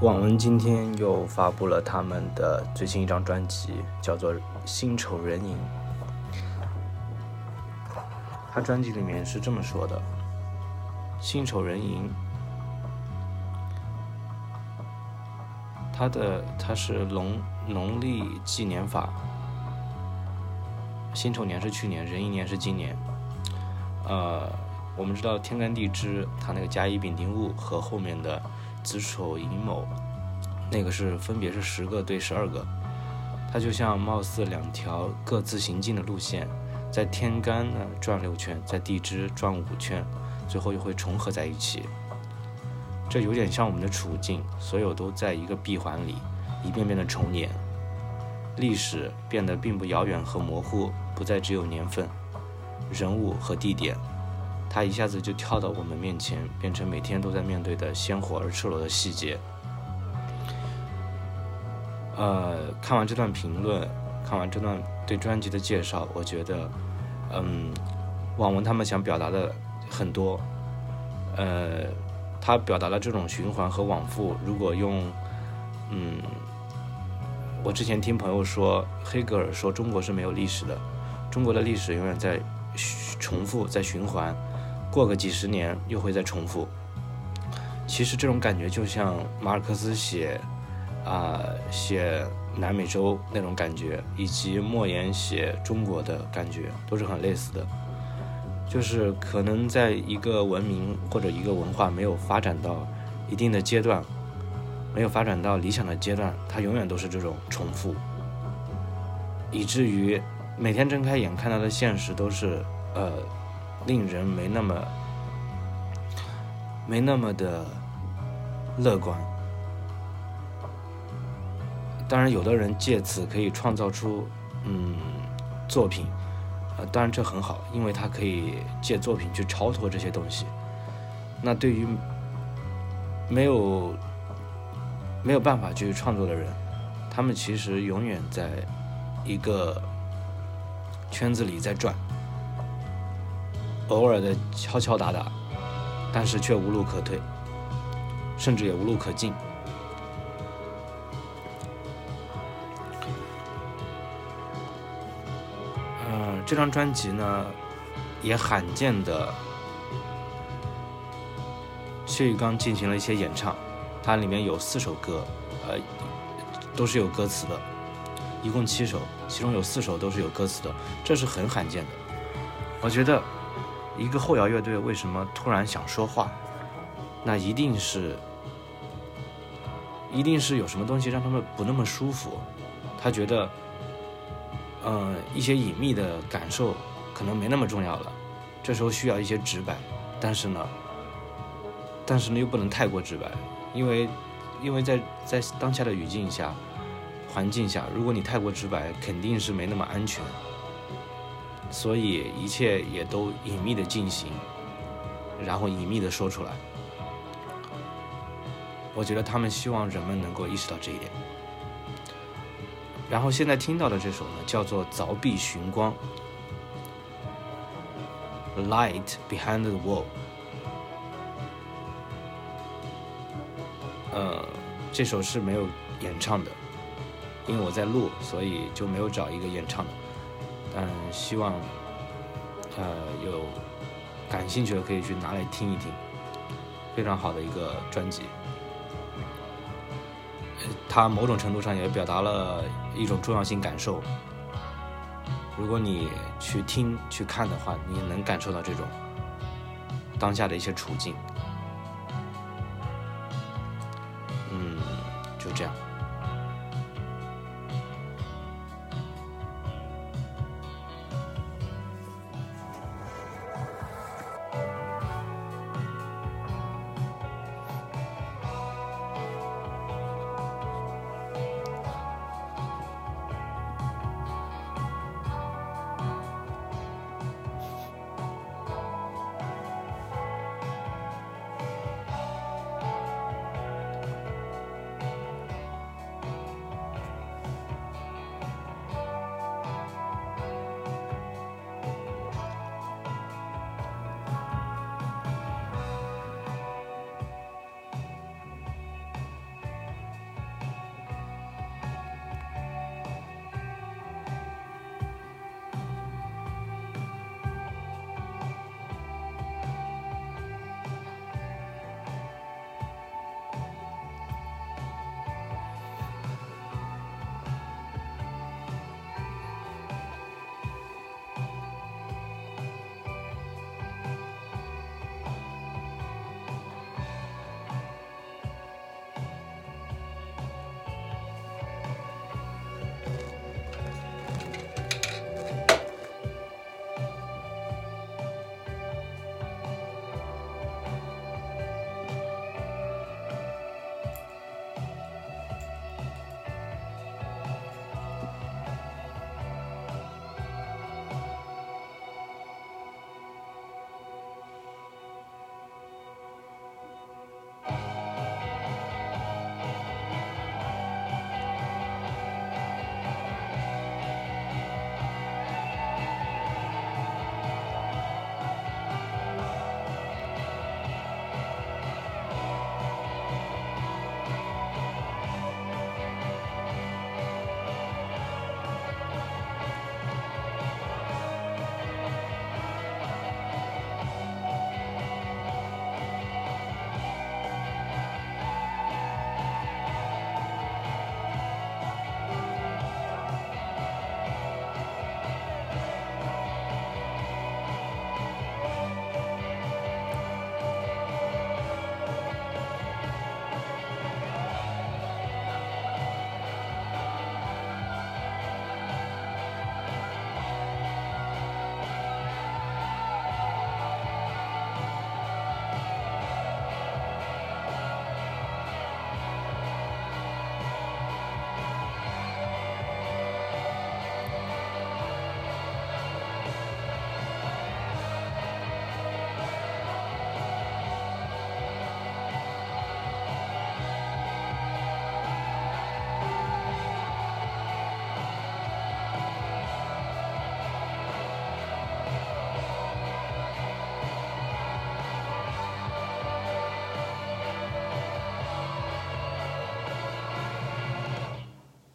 网文今天又发布了他们的最新一张专辑，叫做《辛丑人影》。他专辑里面是这么说的：“辛丑人影，他的他是农农历纪年法，辛丑年是去年，壬寅年是今年。呃，我们知道天干地支，它那个甲乙丙丁戊和后面的。”子丑寅卯，那个是分别是十个对十二个，它就像貌似两条各自行进的路线，在天干呢转六圈，在地支转五圈，最后又会重合在一起。这有点像我们的处境，所有都在一个闭环里，一遍遍的重演。历史变得并不遥远和模糊，不再只有年份、人物和地点。他一下子就跳到我们面前，变成每天都在面对的鲜活而赤裸的细节。呃，看完这段评论，看完这段对专辑的介绍，我觉得，嗯，网文他们想表达的很多，呃，他表达了这种循环和往复。如果用，嗯，我之前听朋友说，黑格尔说中国是没有历史的，中国的历史永远在重复，在循环。过个几十年又会再重复。其实这种感觉就像马尔克斯写啊写南美洲那种感觉，以及莫言写中国的感觉都是很类似的。就是可能在一个文明或者一个文化没有发展到一定的阶段，没有发展到理想的阶段，它永远都是这种重复，以至于每天睁开眼看到的现实都是呃。令人没那么没那么的乐观。当然，有的人借此可以创造出嗯作品，呃，当然这很好，因为他可以借作品去超脱这些东西。那对于没有没有办法去创作的人，他们其实永远在一个圈子里在转。偶尔的敲敲打打，但是却无路可退，甚至也无路可进。嗯，这张专辑呢，也罕见的，谢玉刚进行了一些演唱，它里面有四首歌，呃，都是有歌词的，一共七首，其中有四首都是有歌词的，这是很罕见的，我觉得。一个后摇乐队为什么突然想说话？那一定是，一定是有什么东西让他们不那么舒服。他觉得，呃，一些隐秘的感受可能没那么重要了。这时候需要一些直白，但是呢，但是呢又不能太过直白，因为，因为在在当下的语境下、环境下，如果你太过直白，肯定是没那么安全。所以一切也都隐秘的进行，然后隐秘的说出来。我觉得他们希望人们能够意识到这一点。然后现在听到的这首呢，叫做《凿壁寻光》（Light Behind the Wall）。呃，这首是没有演唱的，因为我在录，所以就没有找一个演唱的。嗯希望呃有感兴趣的可以去拿来听一听非常好的一个专辑。它某种程度上也表达了一种重要性感受。如果你去听去看的话你能感受到这种当下的一些处境。嗯就这样。